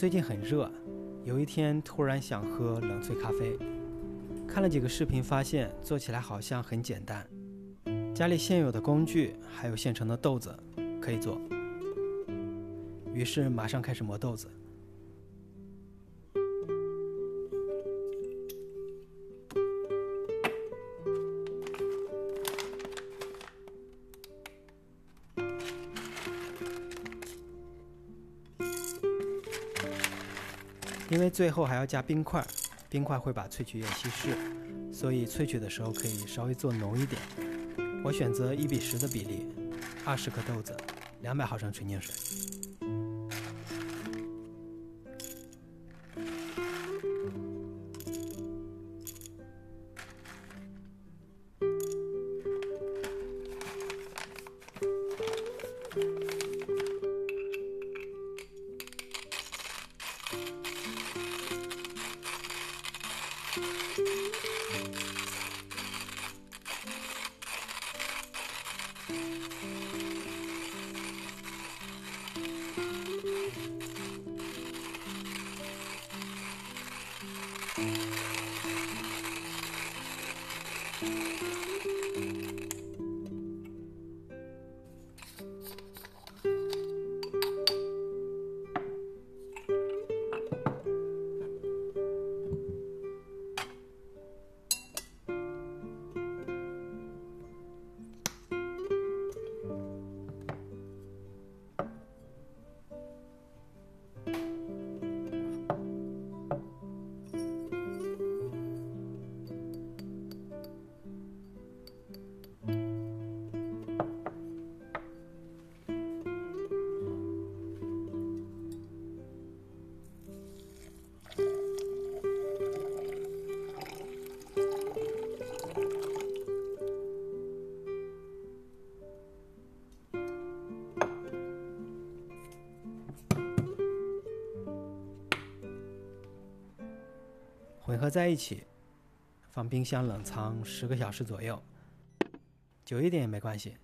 最近很热，有一天突然想喝冷萃咖啡，看了几个视频，发现做起来好像很简单，家里现有的工具还有现成的豆子可以做，于是马上开始磨豆子。因为最后还要加冰块，冰块会把萃取液稀释，所以萃取的时候可以稍微做浓一点。我选择一比十的比例，二十克豆子，两百毫升纯净水。混合在一起，放冰箱冷藏十个小时左右，久一点也没关系。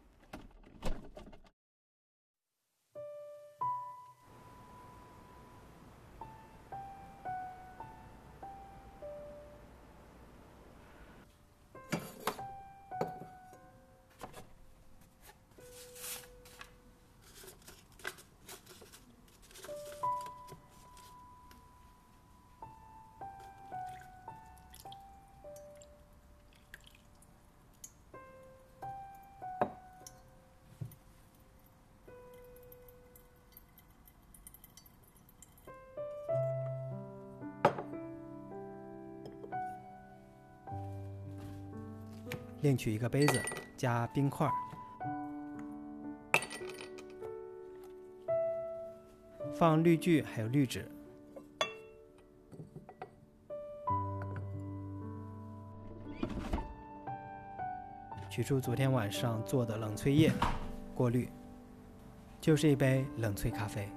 另取一个杯子，加冰块，放滤具还有滤纸，取出昨天晚上做的冷萃液，过滤，就是一杯冷萃咖啡。